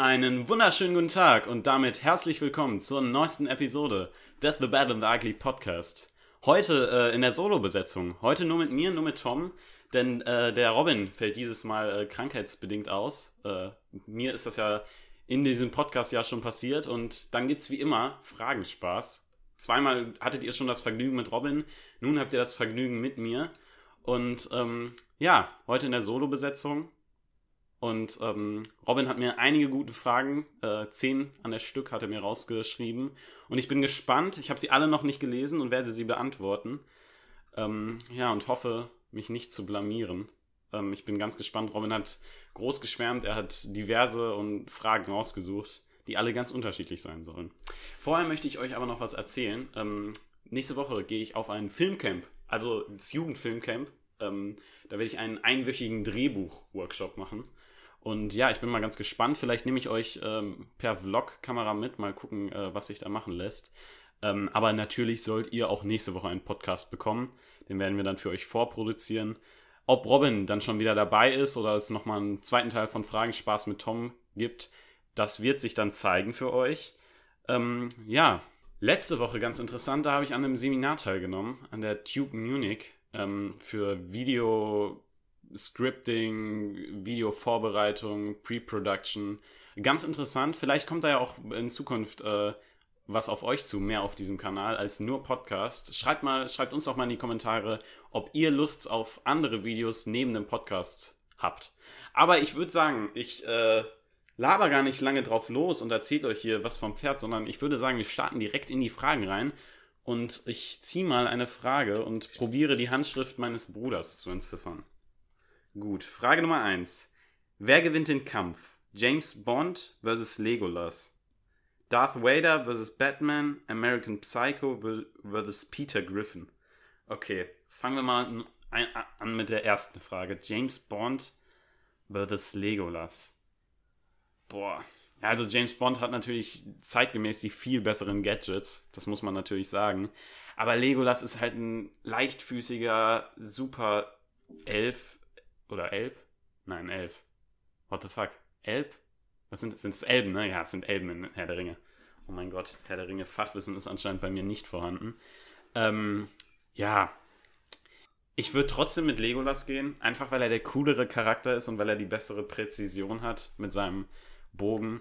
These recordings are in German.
Einen wunderschönen guten Tag und damit herzlich willkommen zur neuesten Episode Death the Bad and the Ugly Podcast. Heute äh, in der Solo-Besetzung. Heute nur mit mir, nur mit Tom, denn äh, der Robin fällt dieses Mal äh, krankheitsbedingt aus. Äh, mir ist das ja in diesem Podcast ja schon passiert und dann gibt es wie immer Fragenspaß. Zweimal hattet ihr schon das Vergnügen mit Robin, nun habt ihr das Vergnügen mit mir. Und ähm, ja, heute in der Solo-Besetzung und ähm, Robin hat mir einige gute Fragen, äh, zehn an der Stück hat er mir rausgeschrieben. Und ich bin gespannt. Ich habe sie alle noch nicht gelesen und werde sie beantworten. Ähm, ja, und hoffe, mich nicht zu blamieren. Ähm, ich bin ganz gespannt. Robin hat groß geschwärmt. Er hat diverse und Fragen rausgesucht, die alle ganz unterschiedlich sein sollen. Vorher möchte ich euch aber noch was erzählen. Ähm, nächste Woche gehe ich auf ein Filmcamp, also das Jugendfilmcamp. Ähm, da werde ich einen einwöchigen Drehbuch-Workshop machen. Und ja, ich bin mal ganz gespannt. Vielleicht nehme ich euch ähm, per Vlog-Kamera mit, mal gucken, äh, was sich da machen lässt. Ähm, aber natürlich sollt ihr auch nächste Woche einen Podcast bekommen. Den werden wir dann für euch vorproduzieren. Ob Robin dann schon wieder dabei ist oder es nochmal einen zweiten Teil von Fragen Spaß mit Tom gibt, das wird sich dann zeigen für euch. Ähm, ja, letzte Woche ganz interessant, da habe ich an einem Seminar teilgenommen, an der Tube Munich ähm, für Video Scripting, Videovorbereitung, Pre-Production. Ganz interessant. Vielleicht kommt da ja auch in Zukunft äh, was auf euch zu, mehr auf diesem Kanal als nur Podcast. Schreibt mal, schreibt uns doch mal in die Kommentare, ob ihr Lust auf andere Videos neben dem Podcast habt. Aber ich würde sagen, ich äh, laber gar nicht lange drauf los und erzähle euch hier was vom Pferd, sondern ich würde sagen, wir starten direkt in die Fragen rein. Und ich ziehe mal eine Frage und probiere die Handschrift meines Bruders zu entziffern. Gut, Frage Nummer 1. Wer gewinnt den Kampf? James Bond versus Legolas. Darth Vader versus Batman. American Psycho versus Peter Griffin. Okay, fangen wir mal an mit der ersten Frage. James Bond versus Legolas. Boah. Also James Bond hat natürlich zeitgemäß die viel besseren Gadgets. Das muss man natürlich sagen. Aber Legolas ist halt ein leichtfüßiger Super Elf oder Elb? Nein, Elf. What the fuck? Elb? Was sind, sind es Elben, ne? Ja, es sind Elben in Herr der Ringe. Oh mein Gott, Herr der Ringe Fachwissen ist anscheinend bei mir nicht vorhanden. Ähm, ja. Ich würde trotzdem mit Legolas gehen, einfach weil er der coolere Charakter ist und weil er die bessere Präzision hat mit seinem Bogen.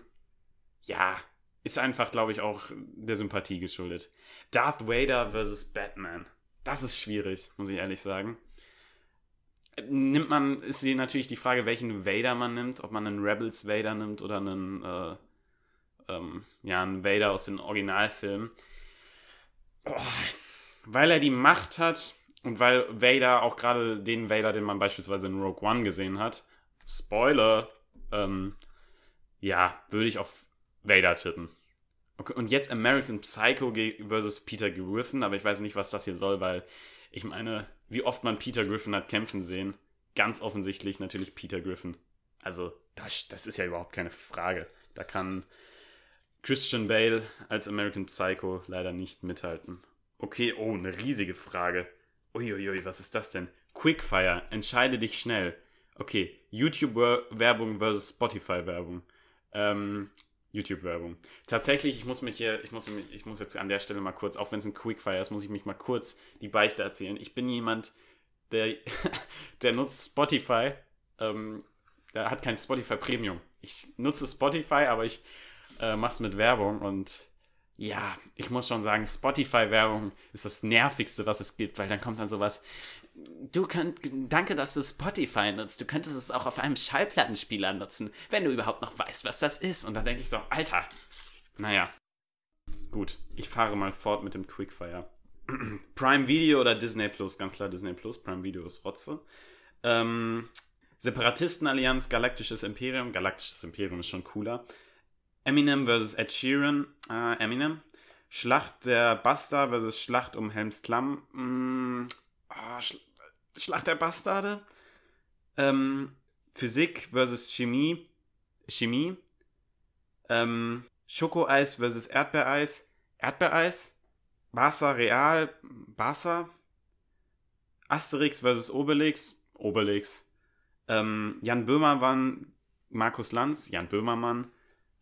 Ja, ist einfach, glaube ich, auch der Sympathie geschuldet. Darth Vader versus Batman. Das ist schwierig, muss ich ehrlich sagen nimmt man, ist hier natürlich die Frage, welchen Vader man nimmt, ob man einen Rebels Vader nimmt oder einen, äh, ähm, ja, einen Vader aus den Originalfilmen. Oh, weil er die Macht hat und weil Vader auch gerade den Vader, den man beispielsweise in Rogue One gesehen hat, Spoiler, ähm, ja, würde ich auf Vader tippen. Okay, und jetzt American Psycho versus Peter Griffin, aber ich weiß nicht, was das hier soll, weil ich meine, wie oft man Peter Griffin hat kämpfen sehen. Ganz offensichtlich natürlich Peter Griffin. Also, das, das ist ja überhaupt keine Frage. Da kann Christian Bale als American Psycho leider nicht mithalten. Okay, oh, eine riesige Frage. Uiuiui, was ist das denn? Quickfire, entscheide dich schnell. Okay, YouTube-Werbung versus Spotify-Werbung. Ähm, YouTube-Werbung. Tatsächlich, ich muss mich hier, ich muss, ich muss jetzt an der Stelle mal kurz, auch wenn es ein Quickfire ist, muss ich mich mal kurz die Beichte erzählen. Ich bin jemand, der, der nutzt Spotify, ähm, der hat kein Spotify Premium. Ich nutze Spotify, aber ich äh, mache es mit Werbung und ja, ich muss schon sagen, Spotify-Werbung ist das nervigste, was es gibt, weil dann kommt dann sowas, du könnt, danke, dass du Spotify nutzt. Du könntest es auch auf einem Schallplattenspieler nutzen, wenn du überhaupt noch weißt, was das ist. Und dann denke ich so, Alter. Naja. Gut, ich fahre mal fort mit dem Quickfire. Prime Video oder Disney Plus? Ganz klar Disney Plus. Prime Video ist Rotze. Ähm, Separatistenallianz, Galaktisches Imperium. Galaktisches Imperium ist schon cooler. Eminem vs. Ed Sheeran. Äh, Eminem. Schlacht der Basta vs. Schlacht um Helms Klamm. Mm, oh, Schlacht der Bastarde. Ähm, Physik versus Chemie. Chemie. Ähm, Schokoeis versus Erdbeereis. Erdbeereis. Barca Real. Barca. Asterix versus Obelix. Obelix. Ähm, Jan Böhmermann. Markus Lanz. Jan Böhmermann.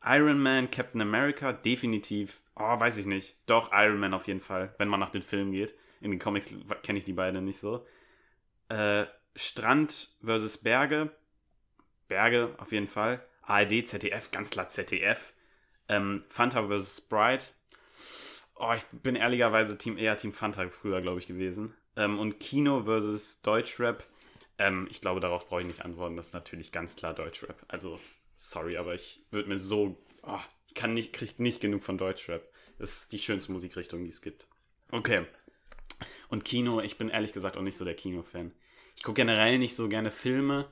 Iron Man, Captain America, definitiv. Oh, weiß ich nicht. Doch, Iron Man auf jeden Fall, wenn man nach den Filmen geht. In den Comics kenne ich die beiden nicht so. Äh, Strand versus Berge. Berge auf jeden Fall. ARD, ZDF, ganz klar ZDF. Ähm, Fanta vs. Sprite. Oh, ich bin ehrlicherweise Team, eher Team Fanta früher, glaube ich, gewesen. Ähm, und Kino versus Deutschrap. Ähm, ich glaube, darauf brauche ich nicht antworten. Das ist natürlich ganz klar Deutschrap. Also, sorry, aber ich würde mir so. Oh, ich kann nicht, kriege nicht genug von Deutschrap. Das ist die schönste Musikrichtung, die es gibt. Okay. Und Kino, ich bin ehrlich gesagt auch nicht so der Kino-Fan. Ich gucke generell nicht so gerne Filme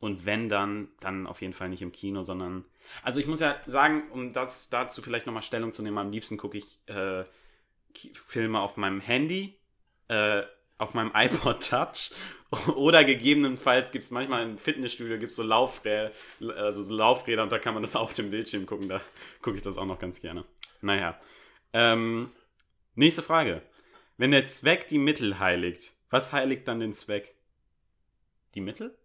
und wenn dann, dann auf jeden Fall nicht im Kino, sondern. Also ich muss ja sagen, um das dazu vielleicht nochmal Stellung zu nehmen, am liebsten gucke ich äh, Filme auf meinem Handy, äh, auf meinem iPod Touch oder gegebenenfalls gibt es manchmal im Fitnessstudio gibt's so, Laufräder, also so Laufräder und da kann man das auf dem Bildschirm gucken. Da gucke ich das auch noch ganz gerne. Naja. Ähm, nächste Frage. Wenn der Zweck die Mittel heiligt, was heiligt dann den Zweck? Die Mittel?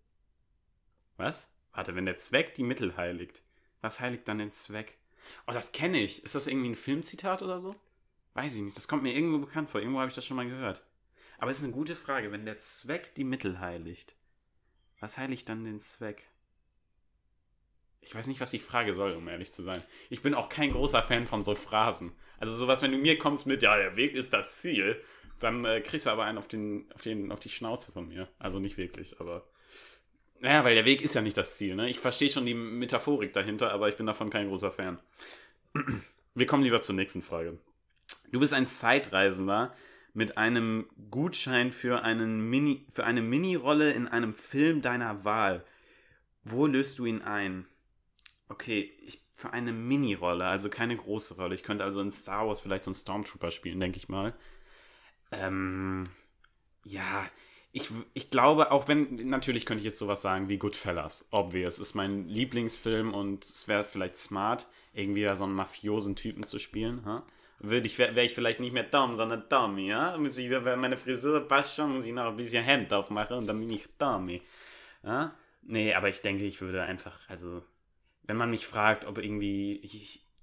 Was? Warte, wenn der Zweck die Mittel heiligt, was heiligt dann den Zweck? Oh, das kenne ich. Ist das irgendwie ein Filmzitat oder so? Weiß ich nicht. Das kommt mir irgendwo bekannt vor. Irgendwo habe ich das schon mal gehört. Aber es ist eine gute Frage. Wenn der Zweck die Mittel heiligt, was heiligt dann den Zweck? Ich weiß nicht, was die Frage soll, um ehrlich zu sein. Ich bin auch kein großer Fan von so Phrasen. Also sowas, wenn du mir kommst mit, ja, der Weg ist das Ziel, dann äh, kriegst du aber einen auf, den, auf, den, auf die Schnauze von mir. Also nicht wirklich, aber naja, weil der Weg ist ja nicht das Ziel. Ne? Ich verstehe schon die Metaphorik dahinter, aber ich bin davon kein großer Fan. Wir kommen lieber zur nächsten Frage. Du bist ein Zeitreisender mit einem Gutschein für, einen Mini, für eine Mini-Rolle in einem Film deiner Wahl. Wo löst du ihn ein? Okay, ich, für eine Mini-Rolle, also keine große Rolle. Ich könnte also in Star Wars vielleicht so einen Stormtrooper spielen, denke ich mal. Ähm, ja, ich, ich glaube, auch wenn, natürlich könnte ich jetzt sowas sagen wie Goodfellas, obvious, ist mein Lieblingsfilm und es wäre vielleicht smart, irgendwie da so einen mafiosen Typen zu spielen, ha? Würde ich, wäre ich vielleicht nicht mehr Dom, sondern Tommy, ja? Muss ich, wenn meine Frisur passt schon, muss ich noch ein bisschen Hemd aufmachen und dann bin ich Tommy. Ja? Nee, aber ich denke, ich würde einfach, also, wenn man mich fragt, ob irgendwie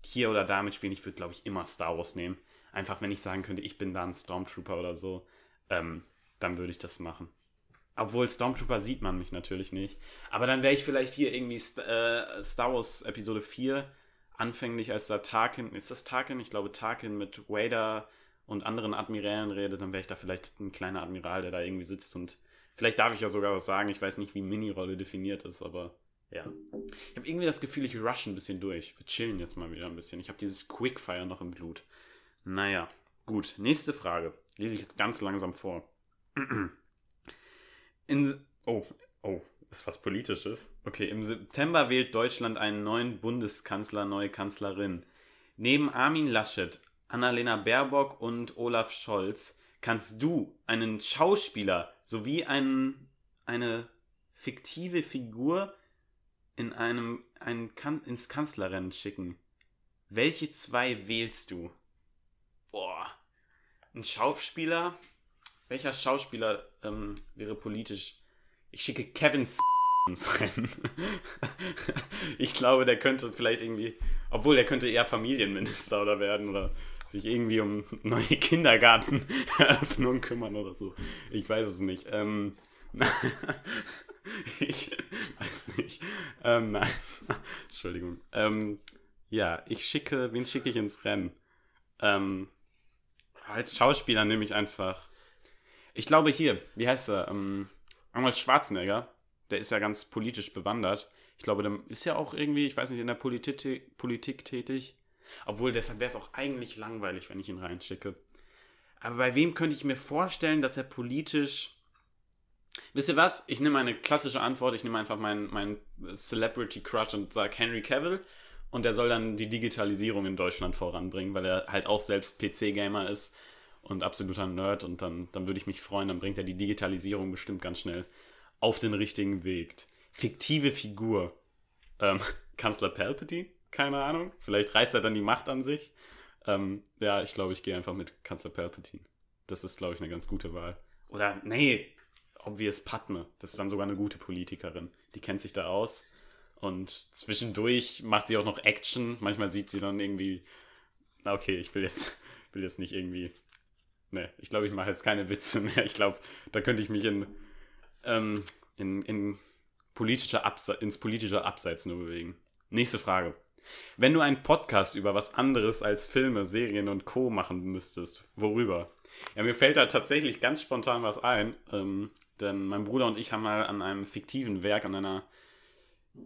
hier oder da mitspielen, ich würde, glaube ich, immer Star Wars nehmen. Einfach, wenn ich sagen könnte, ich bin da ein Stormtrooper oder so. Ähm, dann würde ich das machen. Obwohl Stormtrooper sieht man mich natürlich nicht. Aber dann wäre ich vielleicht hier irgendwie äh, Star Wars Episode 4 anfänglich, als da Tarkin, ist das Tarkin? Ich glaube Tarkin mit Vader und anderen Admirälen redet, dann wäre ich da vielleicht ein kleiner Admiral, der da irgendwie sitzt und vielleicht darf ich ja sogar was sagen. Ich weiß nicht, wie Mini-Rolle definiert ist, aber ja. Ich habe irgendwie das Gefühl, ich rush ein bisschen durch. Wir chillen jetzt mal wieder ein bisschen. Ich habe dieses Quickfire noch im Blut. Naja, gut. Nächste Frage. Lese ich jetzt ganz langsam vor. In, oh, oh, ist was Politisches. Okay, im September wählt Deutschland einen neuen Bundeskanzler, neue Kanzlerin. Neben Armin Laschet, Annalena Baerbock und Olaf Scholz kannst du einen Schauspieler sowie einen, eine fiktive Figur in einem, ein kan ins Kanzlerrennen schicken. Welche zwei wählst du? Boah. Ein Schauspieler welcher Schauspieler ähm, wäre politisch? Ich schicke Kevin ins Rennen. ich glaube, der könnte vielleicht irgendwie, obwohl der könnte eher Familienminister oder werden oder sich irgendwie um neue Kindergarteneröffnungen kümmern oder so. Ich weiß es nicht. Ähm, ich weiß nicht. Ähm, nein. Entschuldigung. Ähm, ja, ich schicke, wen schicke ich ins Rennen? Ähm, als Schauspieler nehme ich einfach ich glaube hier, wie heißt er? Ähm, Arnold Schwarzenegger, der ist ja ganz politisch bewandert. Ich glaube, der ist ja auch irgendwie, ich weiß nicht, in der Politik, Politik tätig. Obwohl, deshalb wäre es auch eigentlich langweilig, wenn ich ihn reinschicke. Aber bei wem könnte ich mir vorstellen, dass er politisch. Wisst ihr was? Ich nehme eine klassische Antwort. Ich nehme einfach meinen mein Celebrity Crush und sage Henry Cavill. Und der soll dann die Digitalisierung in Deutschland voranbringen, weil er halt auch selbst PC-Gamer ist und absoluter Nerd und dann, dann würde ich mich freuen, dann bringt er die Digitalisierung bestimmt ganz schnell auf den richtigen Weg. Fiktive Figur. Ähm, Kanzler Palpatine? Keine Ahnung. Vielleicht reißt er dann die Macht an sich. Ähm, ja, ich glaube, ich gehe einfach mit Kanzler Palpatine. Das ist, glaube ich, eine ganz gute Wahl. Oder, nee, obvious Padme. Das ist dann sogar eine gute Politikerin. Die kennt sich da aus. Und zwischendurch macht sie auch noch Action. Manchmal sieht sie dann irgendwie. Okay, ich will jetzt, will jetzt nicht irgendwie. Ne, ich glaube, ich mache jetzt keine Witze mehr. Ich glaube, da könnte ich mich in, ähm, in, in politischer Abse ins politische Abseits nur bewegen. Nächste Frage. Wenn du einen Podcast über was anderes als Filme, Serien und Co. machen müsstest, worüber? Ja, mir fällt da tatsächlich ganz spontan was ein, ähm, denn mein Bruder und ich haben mal an einem fiktiven Werk, an einer,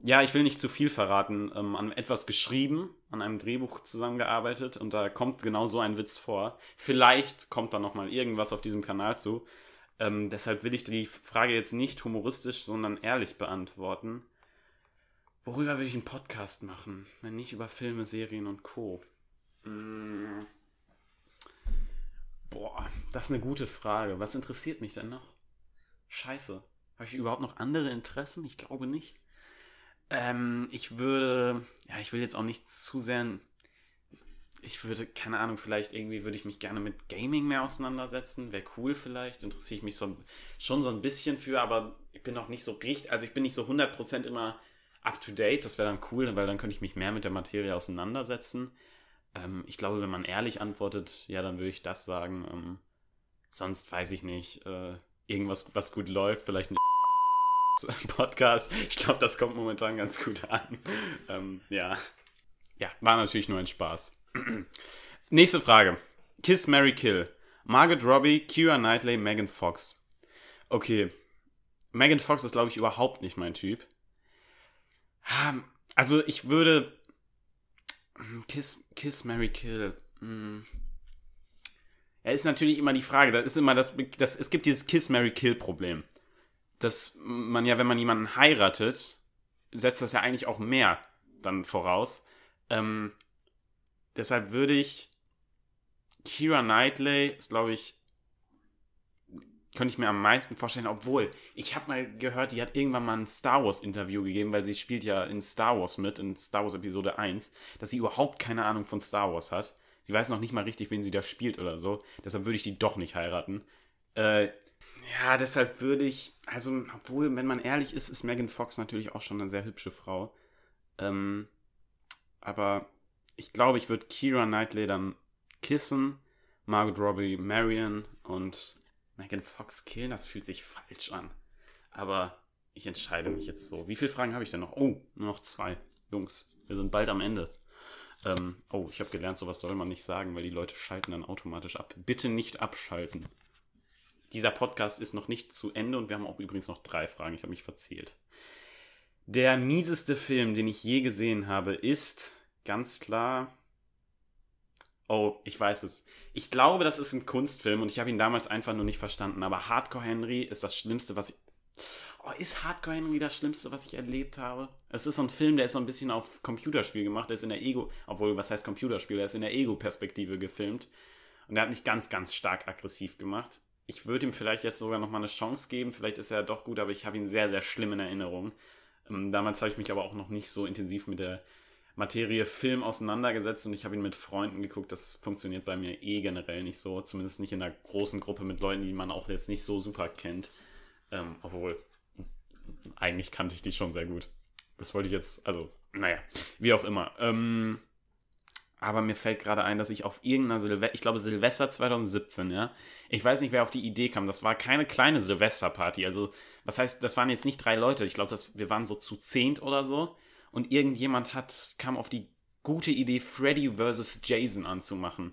ja, ich will nicht zu viel verraten, ähm, an etwas geschrieben, an einem Drehbuch zusammengearbeitet und da kommt genau so ein Witz vor. Vielleicht kommt da nochmal irgendwas auf diesem Kanal zu. Ähm, deshalb will ich die Frage jetzt nicht humoristisch, sondern ehrlich beantworten. Worüber will ich einen Podcast machen, wenn nicht über Filme, Serien und Co? Mmh. Boah, das ist eine gute Frage. Was interessiert mich denn noch? Scheiße. Habe ich überhaupt noch andere Interessen? Ich glaube nicht. Ähm, ich würde, ja, ich will jetzt auch nicht zu sehr, ich würde, keine Ahnung, vielleicht irgendwie würde ich mich gerne mit Gaming mehr auseinandersetzen. Wäre cool vielleicht. Interessiere ich mich so, schon so ein bisschen für, aber ich bin auch nicht so richtig, also ich bin nicht so 100% immer up to date. Das wäre dann cool, weil dann könnte ich mich mehr mit der Materie auseinandersetzen. Ähm, ich glaube, wenn man ehrlich antwortet, ja, dann würde ich das sagen. Ähm, sonst weiß ich nicht. Äh, irgendwas, was gut läuft, vielleicht ein Podcast. Ich glaube, das kommt momentan ganz gut an. Ähm, ja. Ja, war natürlich nur ein Spaß. Nächste Frage. Kiss, Mary Kill. Margaret Robbie, Kira Knightley, Megan Fox. Okay. Megan Fox ist, glaube ich, überhaupt nicht mein Typ. Also, ich würde Kiss, Kiss, Mary Kill. Hm. Ja, ist natürlich immer die Frage. Das ist immer das, das. Es gibt dieses Kiss, Mary Kill Problem. Dass man ja, wenn man jemanden heiratet, setzt das ja eigentlich auch mehr dann voraus. Ähm, deshalb würde ich. Kira Knightley ist, glaube ich, könnte ich mir am meisten vorstellen, obwohl ich habe mal gehört, die hat irgendwann mal ein Star Wars Interview gegeben, weil sie spielt ja in Star Wars mit, in Star Wars Episode 1, dass sie überhaupt keine Ahnung von Star Wars hat. Sie weiß noch nicht mal richtig, wen sie da spielt oder so. Deshalb würde ich die doch nicht heiraten. Äh, ja, deshalb würde ich, also, obwohl, wenn man ehrlich ist, ist Megan Fox natürlich auch schon eine sehr hübsche Frau. Ähm, aber ich glaube, ich würde Kira Knightley dann kissen, Margot Robbie Marion und Megan Fox killen, das fühlt sich falsch an. Aber ich entscheide mich jetzt so. Wie viele Fragen habe ich denn noch? Oh, nur noch zwei. Jungs, wir sind bald am Ende. Ähm, oh, ich habe gelernt, sowas soll man nicht sagen, weil die Leute schalten dann automatisch ab. Bitte nicht abschalten. Dieser Podcast ist noch nicht zu Ende und wir haben auch übrigens noch drei Fragen. Ich habe mich verzählt. Der mieseste Film, den ich je gesehen habe, ist ganz klar Oh, ich weiß es. Ich glaube, das ist ein Kunstfilm und ich habe ihn damals einfach nur nicht verstanden. Aber Hardcore Henry ist das Schlimmste, was ich. Oh, ist Hardcore Henry das Schlimmste, was ich erlebt habe? Es ist so ein Film, der ist so ein bisschen auf Computerspiel gemacht. Der ist in der Ego. Obwohl, was heißt Computerspiel? Der ist in der Ego-Perspektive gefilmt. Und der hat mich ganz, ganz stark aggressiv gemacht. Ich würde ihm vielleicht jetzt sogar nochmal eine Chance geben. Vielleicht ist er doch gut, aber ich habe ihn sehr, sehr schlimm in Erinnerung. Ähm, damals habe ich mich aber auch noch nicht so intensiv mit der Materie Film auseinandergesetzt und ich habe ihn mit Freunden geguckt. Das funktioniert bei mir eh generell nicht so. Zumindest nicht in einer großen Gruppe mit Leuten, die man auch jetzt nicht so super kennt. Ähm, obwohl, eigentlich kannte ich die schon sehr gut. Das wollte ich jetzt, also, naja, wie auch immer. Ähm, aber mir fällt gerade ein, dass ich auf irgendeiner Silvester, ich glaube Silvester 2017, ja. Ich weiß nicht, wer auf die Idee kam. Das war keine kleine Silvesterparty. Also, was heißt, das waren jetzt nicht drei Leute. Ich glaube, wir waren so zu zehnt oder so und irgendjemand hat, kam auf die gute Idee, Freddy vs. Jason anzumachen.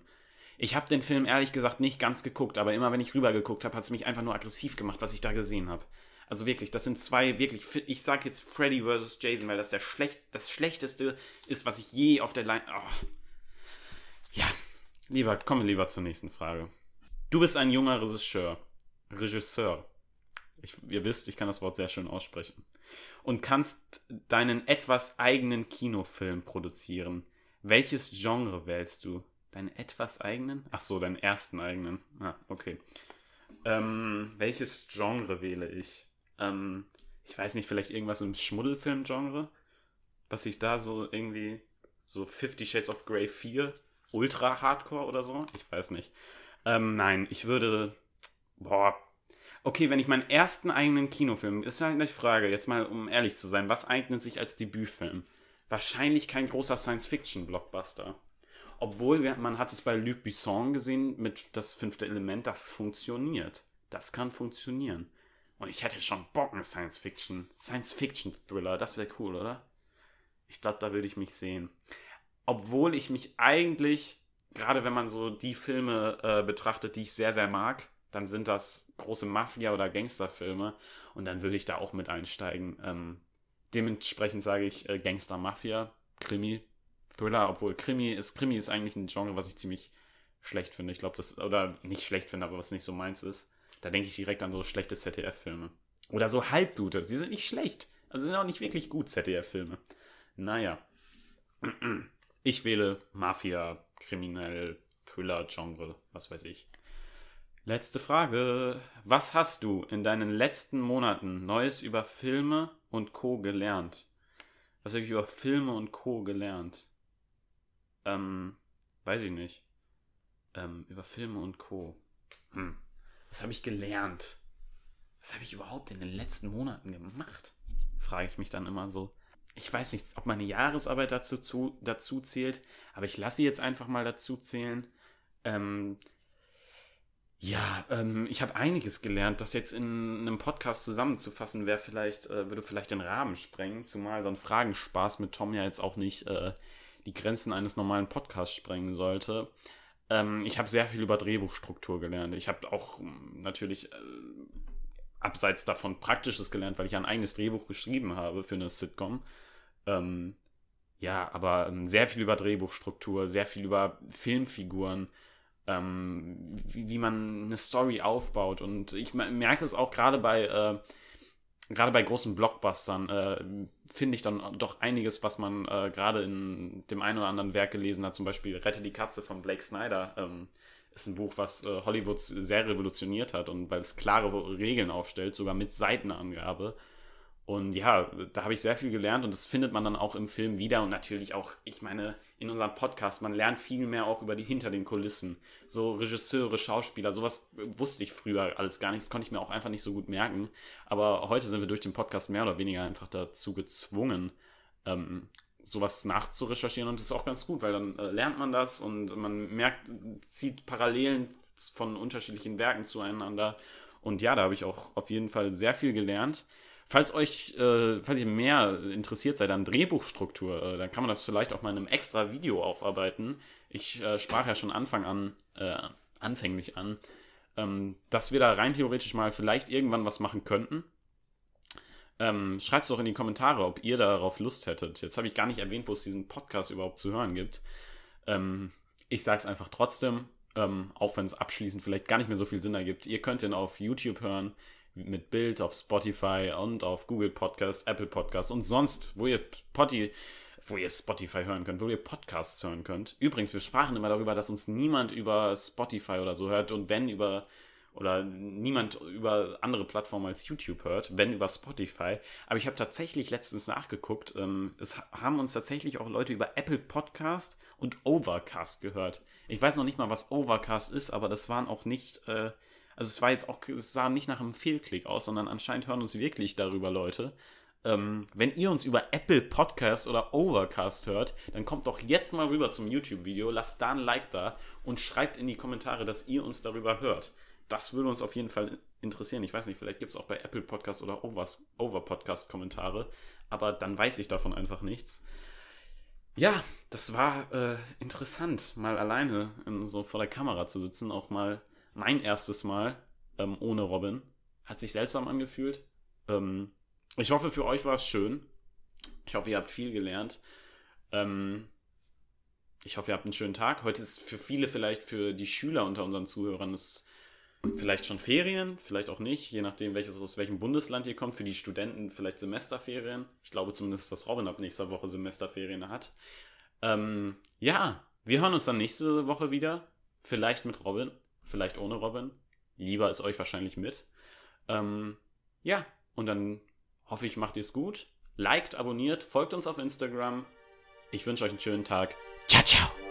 Ich habe den Film ehrlich gesagt nicht ganz geguckt, aber immer wenn ich rüber geguckt habe, hat es mich einfach nur aggressiv gemacht, was ich da gesehen habe. Also wirklich, das sind zwei wirklich, ich sag jetzt Freddy vs. Jason, weil das der schlecht, das schlechteste ist, was ich je auf der Line. Oh. Ja, lieber, kommen wir lieber zur nächsten Frage. Du bist ein junger Regisseur. Regisseur. Ich, ihr wisst, ich kann das Wort sehr schön aussprechen und kannst deinen etwas eigenen Kinofilm produzieren. Welches Genre wählst du? Deinen etwas eigenen? Ach so, deinen ersten eigenen. Ah, okay. Ähm, welches Genre wähle ich? Ähm, ich weiß nicht, vielleicht irgendwas im Schmuddelfilm-Genre? Was ich da so irgendwie, so Fifty Shades of Grey 4, Ultra Hardcore oder so? Ich weiß nicht. Ähm, nein, ich würde, boah, Okay, wenn ich meinen ersten eigenen Kinofilm, ist halt eine Frage, jetzt mal um ehrlich zu sein, was eignet sich als Debütfilm? Wahrscheinlich kein großer Science-Fiction-Blockbuster. Obwohl, man hat es bei Luc Besson gesehen mit das fünfte Element, das funktioniert. Das kann funktionieren. Und ich hätte schon Bock, eine Science-Fiction, Science-Fiction-Thriller, das wäre cool, oder? Ich glaube, da würde ich mich sehen. Obwohl ich mich eigentlich, gerade wenn man so die Filme äh, betrachtet, die ich sehr, sehr mag, dann sind das große Mafia- oder Gangsterfilme und dann würde ich da auch mit einsteigen. Ähm, dementsprechend sage ich äh, Gangster-Mafia, Krimi, Thriller, obwohl Krimi ist, Krimi ist eigentlich ein Genre, was ich ziemlich schlecht finde. Ich glaube, das, oder nicht schlecht finde, aber was nicht so meins ist. Da denke ich direkt an so schlechte ZDF-Filme. Oder so Halbblute. Sie sind nicht schlecht. Also sind auch nicht wirklich gut, ZDF-Filme. Naja. Ich wähle Mafia, Kriminell, Thriller, Genre, was weiß ich. Letzte Frage. Was hast du in deinen letzten Monaten Neues über Filme und Co. gelernt? Was habe ich über Filme und Co. gelernt? Ähm, weiß ich nicht. Ähm, über Filme und Co. Hm. Was habe ich gelernt? Was habe ich überhaupt in den letzten Monaten gemacht? Frage ich mich dann immer so. Ich weiß nicht, ob meine Jahresarbeit dazu, zu, dazu zählt, aber ich lasse sie jetzt einfach mal dazu zählen. Ähm, ja, ähm, ich habe einiges gelernt. Das jetzt in einem Podcast zusammenzufassen, wäre vielleicht, äh, würde vielleicht den Rahmen sprengen, zumal so ein Fragenspaß mit Tom ja jetzt auch nicht äh, die Grenzen eines normalen Podcasts sprengen sollte. Ähm, ich habe sehr viel über Drehbuchstruktur gelernt. Ich habe auch ähm, natürlich äh, abseits davon Praktisches gelernt, weil ich ein eigenes Drehbuch geschrieben habe für eine Sitcom. Ähm, ja, aber ähm, sehr viel über Drehbuchstruktur, sehr viel über Filmfiguren ähm, wie, wie, man eine Story aufbaut. Und ich merke es auch gerade bei, äh, gerade bei großen Blockbustern, äh, finde ich dann doch einiges, was man äh, gerade in dem einen oder anderen Werk gelesen hat. Zum Beispiel Rette die Katze von Blake Snyder. Ähm, ist ein Buch, was äh, Hollywood sehr revolutioniert hat und weil es klare Regeln aufstellt, sogar mit Seitenangabe. Und ja, da habe ich sehr viel gelernt und das findet man dann auch im Film wieder und natürlich auch, ich meine, in unserem Podcast, man lernt viel mehr auch über die hinter den Kulissen. So Regisseure, Schauspieler, sowas wusste ich früher alles gar nicht, das konnte ich mir auch einfach nicht so gut merken. Aber heute sind wir durch den Podcast mehr oder weniger einfach dazu gezwungen, ähm, sowas nachzurecherchieren und das ist auch ganz gut, weil dann äh, lernt man das und man merkt, zieht Parallelen von unterschiedlichen Werken zueinander. Und ja, da habe ich auch auf jeden Fall sehr viel gelernt. Falls euch, äh, falls ihr mehr interessiert seid an Drehbuchstruktur, äh, dann kann man das vielleicht auch mal in einem extra Video aufarbeiten. Ich äh, sprach ja schon Anfang an, äh, anfänglich an, ähm, dass wir da rein theoretisch mal vielleicht irgendwann was machen könnten. Ähm, Schreibt es auch in die Kommentare, ob ihr darauf Lust hättet. Jetzt habe ich gar nicht erwähnt, wo es diesen Podcast überhaupt zu hören gibt. Ähm, ich sage es einfach trotzdem, ähm, auch wenn es abschließend vielleicht gar nicht mehr so viel Sinn ergibt. Ihr könnt ihn auf YouTube hören mit Bild auf Spotify und auf Google Podcasts, Apple Podcasts und sonst, wo ihr Spotify, wo ihr Spotify hören könnt, wo ihr Podcasts hören könnt. Übrigens, wir sprachen immer darüber, dass uns niemand über Spotify oder so hört und wenn über oder niemand über andere Plattformen als YouTube hört, wenn über Spotify. Aber ich habe tatsächlich letztens nachgeguckt. Ähm, es haben uns tatsächlich auch Leute über Apple Podcast und Overcast gehört. Ich weiß noch nicht mal, was Overcast ist, aber das waren auch nicht äh, also es war jetzt auch, es sah nicht nach einem Fehlklick aus, sondern anscheinend hören uns wirklich darüber Leute. Ähm, wenn ihr uns über Apple Podcast oder Overcast hört, dann kommt doch jetzt mal rüber zum YouTube-Video, lasst da ein Like da und schreibt in die Kommentare, dass ihr uns darüber hört. Das würde uns auf jeden Fall interessieren. Ich weiß nicht, vielleicht gibt es auch bei Apple Podcast oder Over Podcast Kommentare, aber dann weiß ich davon einfach nichts. Ja, das war äh, interessant, mal alleine in, so vor der Kamera zu sitzen, auch mal mein erstes Mal ähm, ohne Robin. Hat sich seltsam angefühlt. Ähm, ich hoffe, für euch war es schön. Ich hoffe, ihr habt viel gelernt. Ähm, ich hoffe, ihr habt einen schönen Tag. Heute ist für viele, vielleicht für die Schüler unter unseren Zuhörern, ist vielleicht schon Ferien, vielleicht auch nicht, je nachdem, welches, aus welchem Bundesland ihr kommt. Für die Studenten vielleicht Semesterferien. Ich glaube zumindest, dass Robin ab nächster Woche Semesterferien hat. Ähm, ja, wir hören uns dann nächste Woche wieder. Vielleicht mit Robin vielleicht ohne Robin. Lieber ist euch wahrscheinlich mit. Ähm, ja, und dann hoffe ich, macht ihr es gut. Liked, abonniert, folgt uns auf Instagram. Ich wünsche euch einen schönen Tag. Ciao, ciao.